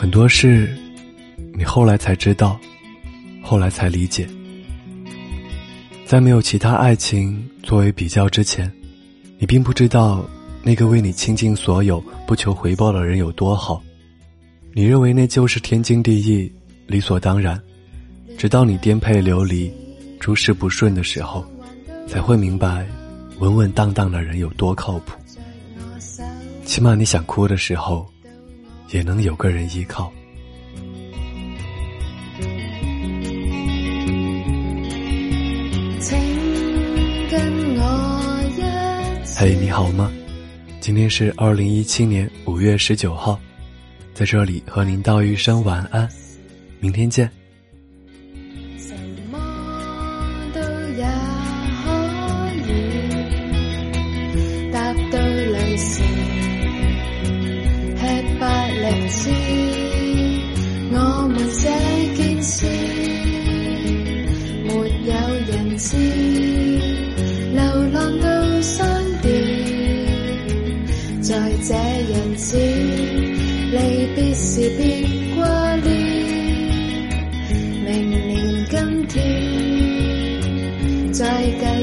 很多事，你后来才知道，后来才理解。在没有其他爱情作为比较之前，你并不知道那个为你倾尽所有、不求回报的人有多好。你认为那就是天经地义、理所当然。直到你颠沛流离、诸事不顺的时候，才会明白，稳稳当当的人有多靠谱。起码你想哭的时候。也能有个人依靠。嘿，你好吗？今天是二零一七年五月十九号，在这里和您道一声晚安，明天见。诗，我们这件事，没有人知，流浪到商店，在这日子，离别时别挂念，明年今天再见。